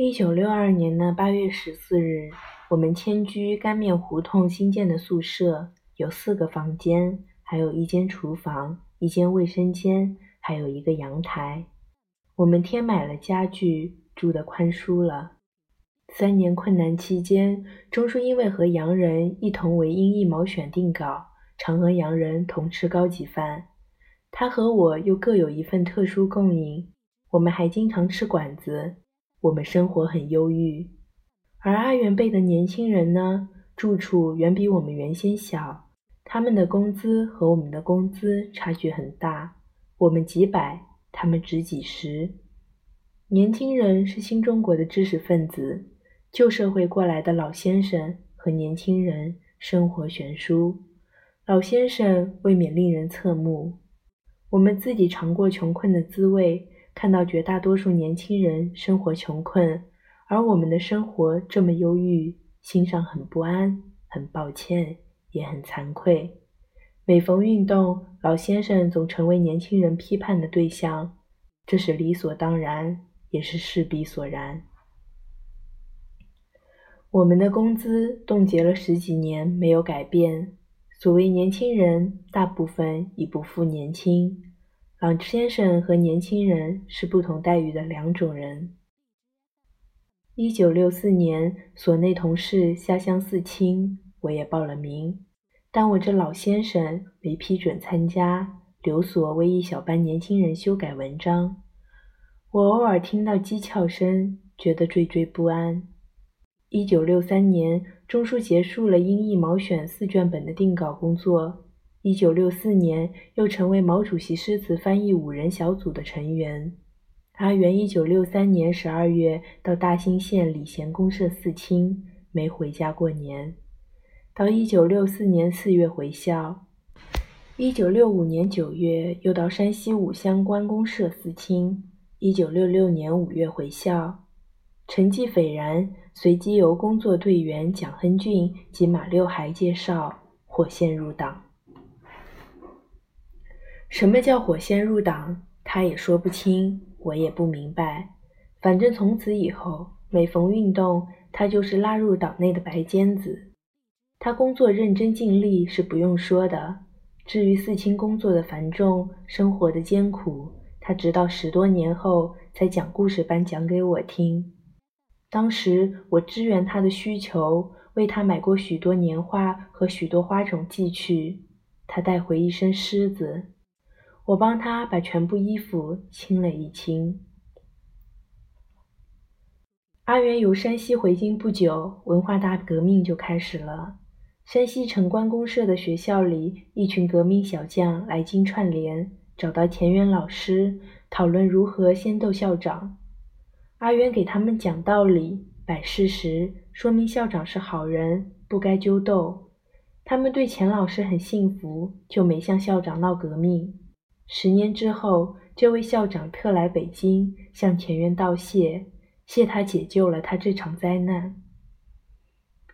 一九六二年的八月十四日，我们迁居干面胡同新建的宿舍，有四个房间，还有一间厨房、一间卫生间，还有一个阳台。我们添买了家具，住得宽舒了。三年困难期间，钟叔因为和洋人一同为英译毛选定稿，常和洋人同吃高级饭。他和我又各有一份特殊供应，我们还经常吃馆子。我们生活很忧郁，而阿元辈的年轻人呢，住处远比我们原先小，他们的工资和我们的工资差距很大，我们几百，他们只几十。年轻人是新中国的知识分子，旧社会过来的老先生和年轻人生活悬殊，老先生未免令人侧目。我们自己尝过穷困的滋味。看到绝大多数年轻人生活穷困，而我们的生活这么忧郁，心上很不安，很抱歉，也很惭愧。每逢运动，老先生总成为年轻人批判的对象，这是理所当然，也是势必所然。我们的工资冻结了十几年，没有改变。所谓年轻人，大部分已不复年轻。老先生和年轻人是不同待遇的两种人。一九六四年，所内同事下乡四亲，我也报了名，但我这老先生没批准参加，留所为一小班年轻人修改文章。我偶尔听到讥诮声，觉得惴惴不安。一九六三年，钟书结束了英译毛选四卷本的定稿工作。一九六四年，又成为毛主席诗词翻译五人小组的成员。阿元一九六三年十二月到大兴县礼贤公社四清，没回家过年。到一九六四年四月回校。一九六五年九月又到山西武乡关公社四清。一九六六年五月回校，成绩斐然，随即由工作队员蒋亨俊及马六孩介绍，获线入党。什么叫火线入党？他也说不清，我也不明白。反正从此以后，每逢运动，他就是拉入党内的白尖子。他工作认真尽力是不用说的。至于四清工作的繁重、生活的艰苦，他直到十多年后才讲故事般讲给我听。当时我支援他的需求，为他买过许多年画和许多花种寄去。他带回一身虱子。我帮他把全部衣服清了一清。阿元由山西回京不久，文化大革命就开始了。山西城关公社的学校里，一群革命小将来京串联，找到田园老师，讨论如何先斗校长。阿元给他们讲道理、摆事实，说明校长是好人，不该揪斗。他们对钱老师很信服，就没向校长闹革命。十年之后，这位校长特来北京向田园道谢，谢他解救了他这场灾难。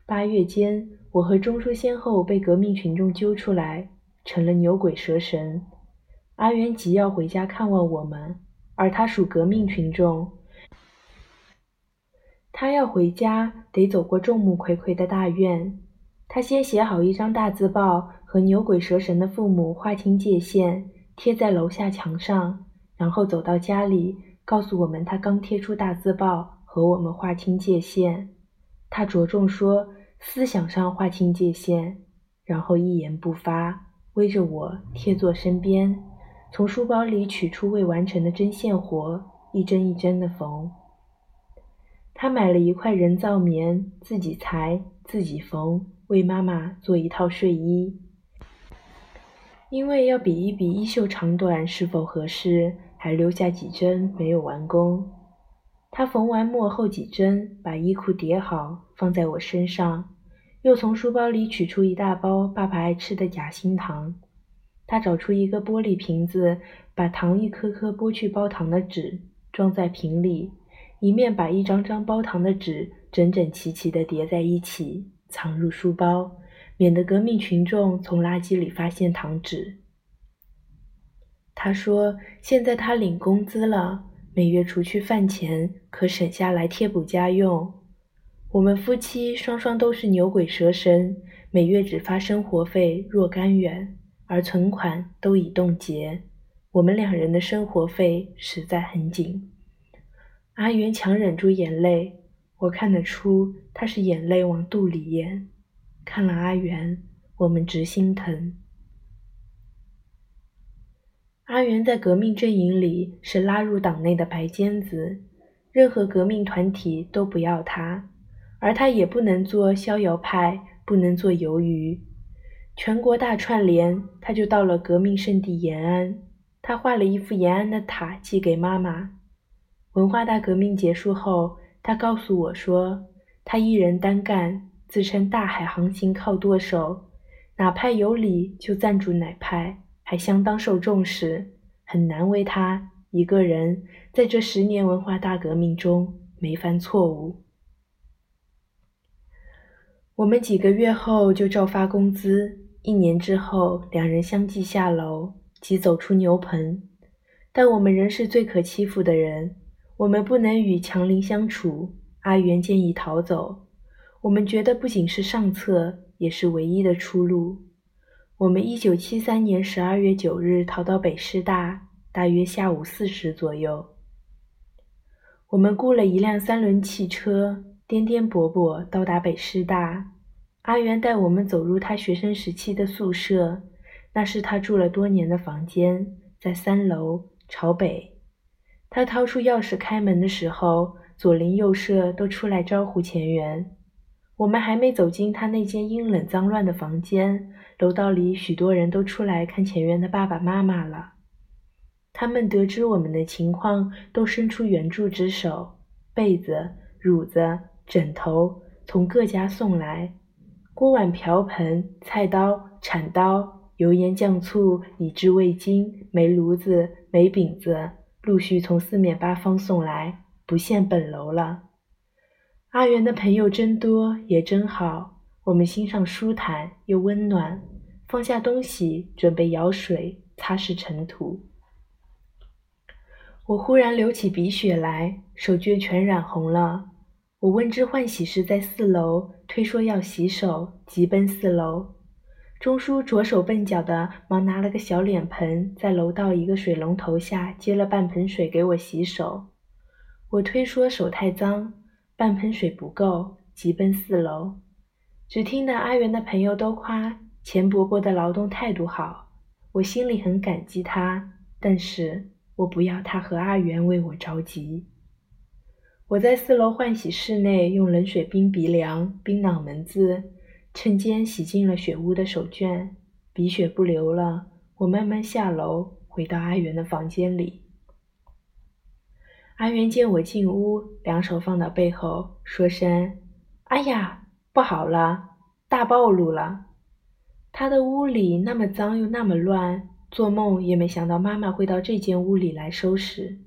八月间，我和钟书先后被革命群众揪出来，成了牛鬼蛇神。阿元急要回家看望我们，而他属革命群众，他要回家得走过众目睽睽的大院。他先写好一张大字报，和牛鬼蛇神的父母划清界限。贴在楼下墙上，然后走到家里，告诉我们他刚贴出大字报，和我们划清界限。他着重说思想上划清界限，然后一言不发，围着我贴坐身边，从书包里取出未完成的针线活，一针一针的缝。他买了一块人造棉，自己裁，自己缝，为妈妈做一套睡衣。因为要比一比衣袖长短是否合适，还留下几针没有完工。他缝完末后几针，把衣裤叠好，放在我身上，又从书包里取出一大包爸爸爱吃的夹心糖。他找出一个玻璃瓶子，把糖一颗颗剥去包糖的纸，装在瓶里，一面把一张张包糖的纸整整齐齐地叠在一起，藏入书包。免得革命群众从垃圾里发现糖纸。他说：“现在他领工资了，每月除去饭钱，可省下来贴补家用。我们夫妻双双都是牛鬼蛇神，每月只发生活费若干元，而存款都已冻结。我们两人的生活费实在很紧。阿元强忍住眼泪，我看得出他是眼泪往肚里咽。看了阿元，我们直心疼。阿元在革命阵营里是拉入党内的白尖子，任何革命团体都不要他，而他也不能做逍遥派，不能做鱿鱼。全国大串联，他就到了革命圣地延安。他画了一幅延安的塔，寄给妈妈。文化大革命结束后，他告诉我说，他一人单干，自称大海航行靠舵手，哪派有理就赞助哪派。还相当受重视，很难为他一个人在这十年文化大革命中没犯错误。我们几个月后就照发工资，一年之后，两人相继下楼，即走出牛棚。但我们仍是最可欺负的人，我们不能与强邻相处。阿元建议逃走，我们觉得不仅是上策，也是唯一的出路。我们一九七三年十二月九日逃到北师大，大约下午四时左右。我们雇了一辆三轮汽车，颠颠簸簸到达北师大。阿元带我们走入他学生时期的宿舍，那是他住了多年的房间，在三楼朝北。他掏出钥匙开门的时候，左邻右舍都出来招呼前缘。我们还没走进他那间阴冷脏乱的房间，楼道里许多人都出来看前院的爸爸妈妈了。他们得知我们的情况，都伸出援助之手，被子、褥子、枕头从各家送来，锅碗瓢盆、菜刀、铲刀、油盐酱醋、以至味精、煤炉子、煤饼子，陆续从四面八方送来，不限本楼了。阿元的朋友真多，也真好，我们心上舒坦又温暖。放下东西，准备舀水擦拭尘土。我忽然流起鼻血来，手绢全染红了。我问知换洗室在四楼，推说要洗手，急奔四楼。钟叔着手笨脚的，忙拿了个小脸盆，在楼道一个水龙头下接了半盆水给我洗手。我推说手太脏。半盆水不够，急奔四楼。只听得阿元的朋友都夸钱伯伯的劳动态度好，我心里很感激他，但是我不要他和阿元为我着急。我在四楼换洗室内用冷水冰鼻梁、冰脑门子，趁间洗净了血污的手绢，鼻血不流了。我慢慢下楼，回到阿元的房间里。阿元见我进屋，两手放到背后，说声：“哎呀，不好了，大暴露了！”他的屋里那么脏又那么乱，做梦也没想到妈妈会到这间屋里来收拾。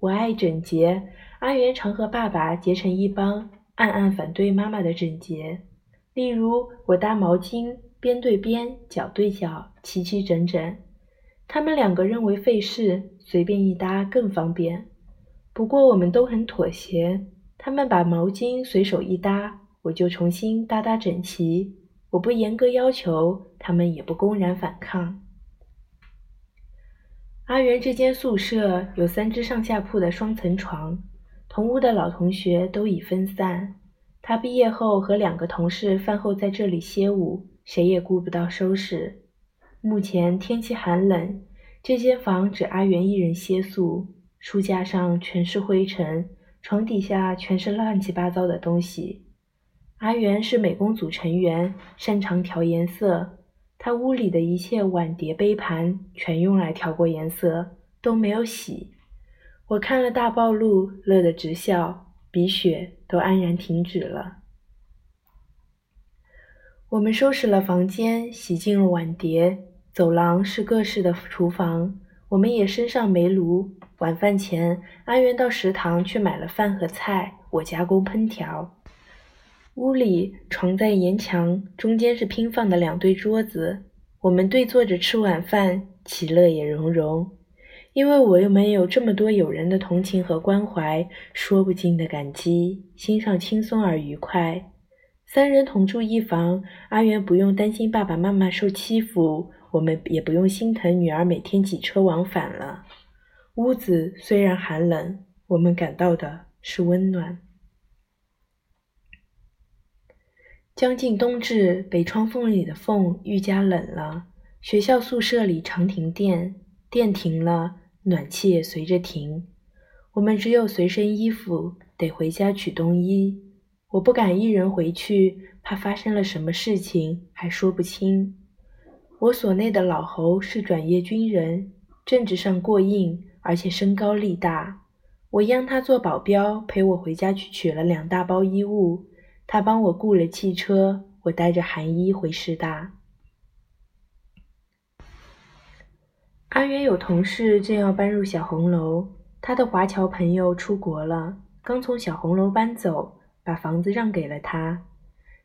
我爱整洁，阿元常和爸爸结成一帮，暗暗反对妈妈的整洁。例如，我搭毛巾边对边，角对角，齐齐整整。他们两个认为费事，随便一搭更方便。不过我们都很妥协，他们把毛巾随手一搭，我就重新搭搭整齐。我不严格要求，他们也不公然反抗。阿元这间宿舍有三只上下铺的双层床，同屋的老同学都已分散。他毕业后和两个同事饭后在这里歇午，谁也顾不到收拾。目前天气寒冷，这间房只阿元一人歇宿。书架上全是灰尘，床底下全是乱七八糟的东西。阿元是美工组成员，擅长调颜色。他屋里的一切碗碟杯盘全用来调过颜色，都没有洗。我看了大暴露，乐得直笑，鼻血都安然停止了。我们收拾了房间，洗净了碗碟。走廊是各式的厨房，我们也升上煤炉。晚饭前，阿元到食堂去买了饭和菜，我加工烹调。屋里床在沿墙，中间是拼放的两对桌子，我们对坐着吃晚饭，其乐也融融。因为我又没有这么多友人的同情和关怀，说不尽的感激，心上轻松而愉快。三人同住一房，阿元不用担心爸爸妈妈受欺负，我们也不用心疼女儿每天挤车往返了。屋子虽然寒冷，我们感到的是温暖。将近冬至，北窗缝里的缝愈加冷了。学校宿舍里常停电，电停了，暖气也随着停。我们只有随身衣服，得回家取冬衣。我不敢一人回去，怕发生了什么事情还说不清。我所内的老侯是转业军人，政治上过硬，而且身高力大。我央他做保镖，陪我回家去取了两大包衣物。他帮我雇了汽车，我带着韩衣回师大。阿元有同事正要搬入小红楼，他的华侨朋友出国了，刚从小红楼搬走。把房子让给了他。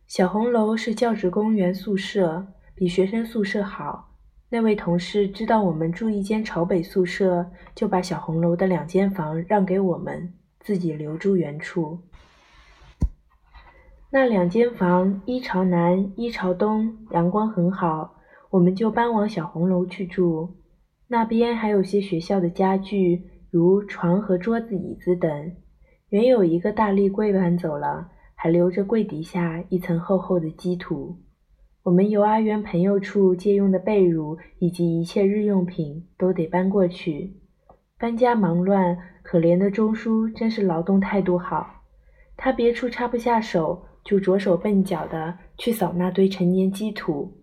小红楼是教职工园宿舍，比学生宿舍好。那位同事知道我们住一间朝北宿舍，就把小红楼的两间房让给我们，自己留住原处。那两间房一朝南，一朝东，阳光很好，我们就搬往小红楼去住。那边还有些学校的家具，如床和桌子、椅子等。原有一个大立柜搬走了，还留着柜底下一层厚厚的积土。我们由阿元朋友处借用的被褥以及一切日用品都得搬过去。搬家忙乱，可怜的钟叔真是劳动态度好。他别处插不下手，就着手笨脚的去扫那堆陈年积土。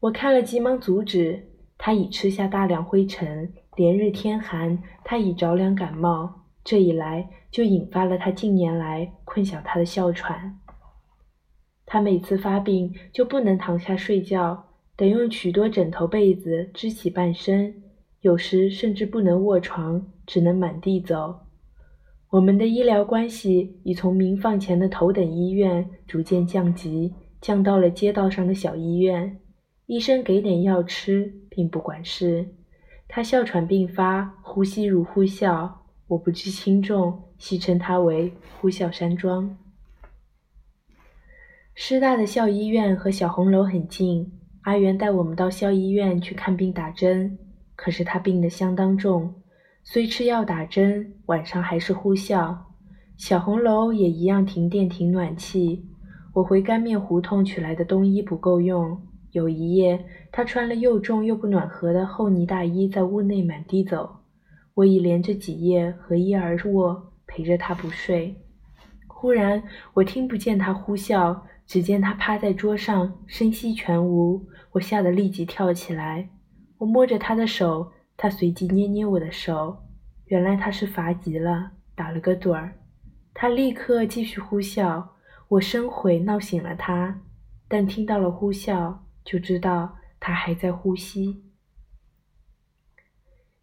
我看了急忙阻止，他已吃下大量灰尘，连日天寒，他已着凉感冒。这一来，就引发了他近年来困扰他的哮喘。他每次发病就不能躺下睡觉，得用许多枕头被子支起半身，有时甚至不能卧床，只能满地走。我们的医疗关系已从民放前的头等医院逐渐降级，降到了街道上的小医院。医生给点药吃，并不管事。他哮喘病发，呼吸如呼啸。我不知轻重，戏称他为“呼啸山庄”。师大的校医院和小红楼很近，阿元带我们到校医院去看病打针。可是他病得相当重，虽吃药打针，晚上还是呼啸。小红楼也一样停电停暖气。我回干面胡同取来的冬衣不够用，有一夜他穿了又重又不暖和的厚呢大衣，在屋内满地走。我已连着几夜合衣而卧，陪着他不睡。忽然，我听不见他呼啸，只见他趴在桌上，声息全无。我吓得立即跳起来。我摸着他的手，他随即捏捏我的手。原来他是乏极了，打了个盹儿。他立刻继续呼啸。我深悔闹醒了他，但听到了呼啸，就知道他还在呼吸。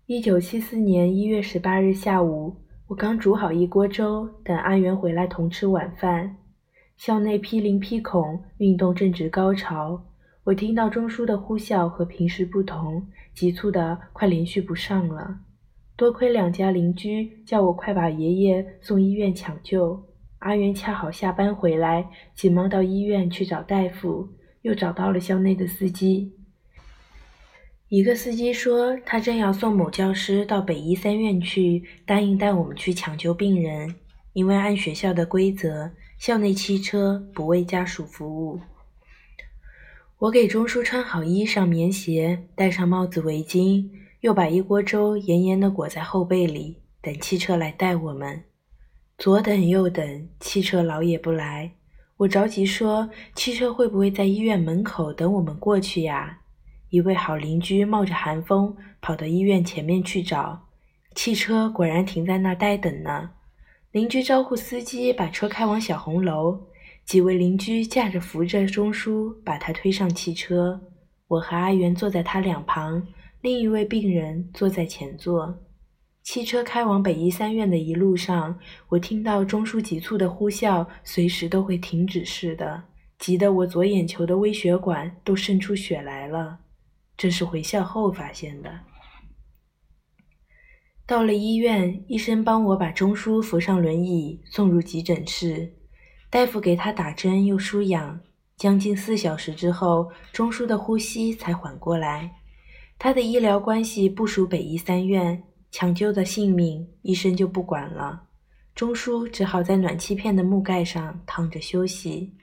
一九七四年一月十八日下午，我刚煮好一锅粥，等阿元回来同吃晚饭。校内批林批孔运动正值高潮，我听到钟叔的呼啸和平时不同，急促的快连续不上了。多亏两家邻居叫我快把爷爷送医院抢救。阿元恰好下班回来，急忙到医院去找大夫，又找到了校内的司机。一个司机说，他正要送某教师到北医三院去，答应带我们去抢救病人。因为按学校的规则，校内汽车不为家属服务。我给钟叔穿好衣裳、棉鞋，戴上帽子、围巾，又把一锅粥严严地裹在后背里，等汽车来带我们。左等右等，汽车老也不来。我着急说：“汽车会不会在医院门口等我们过去呀？”一位好邻居冒着寒风跑到医院前面去找，汽车果然停在那儿待等呢。邻居招呼司机把车开往小红楼，几位邻居架着扶着钟叔，把他推上汽车。我和阿元坐在他两旁，另一位病人坐在前座。汽车开往北医三院的一路上，我听到钟叔急促的呼啸，随时都会停止似的，急得我左眼球的微血管都渗出血来了。这是回校后发现的。到了医院，医生帮我把钟叔扶上轮椅，送入急诊室。大夫给他打针又输氧，将近四小时之后，钟叔的呼吸才缓过来。他的医疗关系不属北医三院，抢救的性命，医生就不管了。钟叔只好在暖气片的木盖上躺着休息。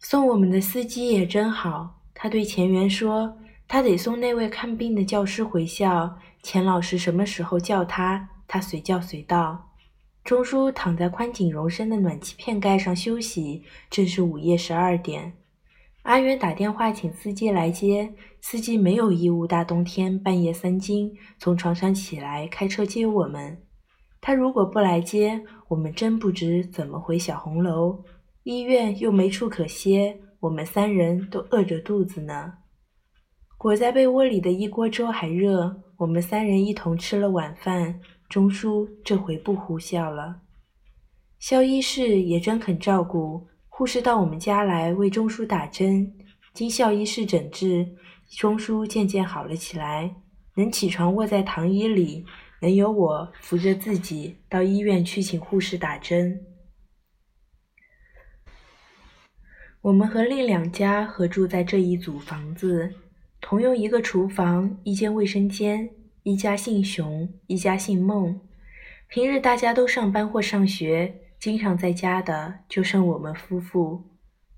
送我们的司机也真好，他对钱员说：“他得送那位看病的教师回校，钱老师什么时候叫他，他随叫随到。”钟叔躺在宽紧容身的暖气片盖上休息，正是午夜十二点。阿元打电话请司机来接，司机没有义务大冬天半夜三更从床上起来开车接我们。他如果不来接，我们真不知怎么回小红楼。医院又没处可歇，我们三人都饿着肚子呢。裹在被窝里的一锅粥还热，我们三人一同吃了晚饭。钟叔这回不呼啸了。肖医士也真肯照顾，护士到我们家来为钟叔打针。经肖医室诊治，钟叔渐渐好了起来，能起床卧在躺椅里。能由我扶着自己到医院去请护士打针。我们和另两家合住在这一组房子，同用一个厨房、一间卫生间。一家姓熊，一家姓孟。平日大家都上班或上学，经常在家的就剩我们夫妇。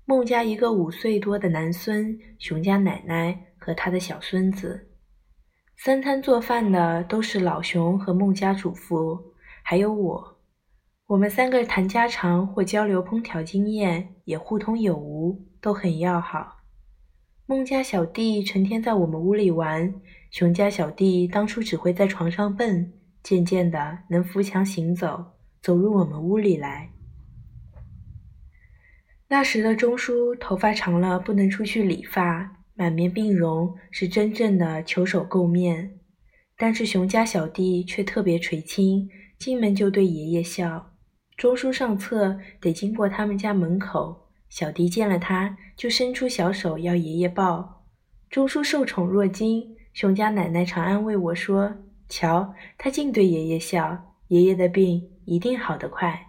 孟家一个五岁多的男孙，熊家奶奶和他的小孙子。三餐做饭的都是老熊和孟家主妇，还有我。我们三个谈家常或交流烹调经验，也互通有无，都很要好。孟家小弟成天在我们屋里玩，熊家小弟当初只会在床上蹦，渐渐的能扶墙行走，走入我们屋里来。那时的钟叔头发长了，不能出去理发。满面病容，是真正的求手垢面。但是熊家小弟却特别垂青，进门就对爷爷笑。钟叔上厕得经过他们家门口，小迪见了他就伸出小手要爷爷抱。钟叔受宠若惊，熊家奶奶常安慰我说：“瞧，他净对爷爷笑，爷爷的病一定好得快。”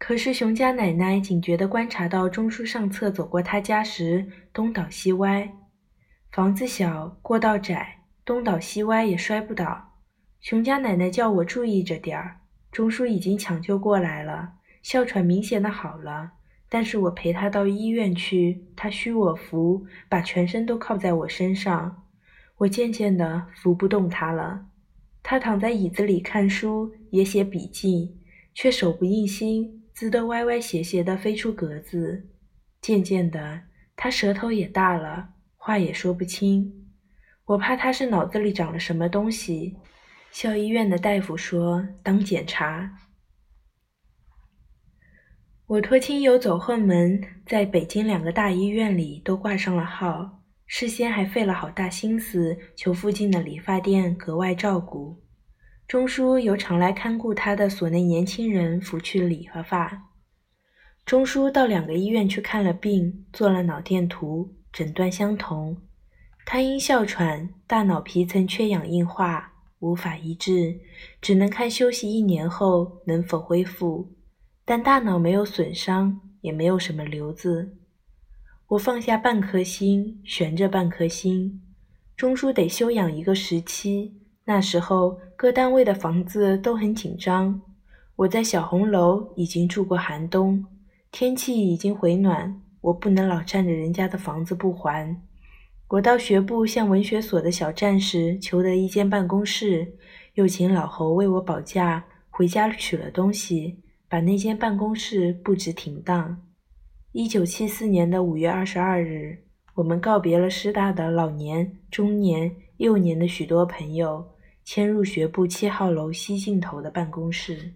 可是熊家奶奶警觉地观察到钟叔上厕走过他家时东倒西歪，房子小，过道窄，东倒西歪也摔不倒。熊家奶奶叫我注意着点儿。钟叔已经抢救过来了，哮喘明显的好了，但是我陪他到医院去，他需我扶，把全身都靠在我身上，我渐渐的扶不动他了。他躺在椅子里看书，也写笔记，却手不应心。字都歪歪斜斜的飞出格子，渐渐的，他舌头也大了，话也说不清。我怕他是脑子里长了什么东西。校医院的大夫说当检查。我托亲友走后门，在北京两个大医院里都挂上了号，事先还费了好大心思，求附近的理发店格外照顾。钟叔由常来看顾他的所内年轻人扶去理和发。钟叔到两个医院去看了病，做了脑电图，诊断相同。他因哮喘，大脑皮层缺氧硬化，无法医治，只能看休息一年后能否恢复。但大脑没有损伤，也没有什么瘤子。我放下半颗心，悬着半颗心。钟叔得休养一个时期。那时候各单位的房子都很紧张，我在小红楼已经住过寒冬，天气已经回暖，我不能老占着人家的房子不还。我到学部向文学所的小战士求得一间办公室，又请老侯为我保驾，回家取了东西，把那间办公室布置停当。一九七四年的五月二十二日，我们告别了师大的老年、中年、幼年的许多朋友。迁入学部七号楼西尽头的办公室。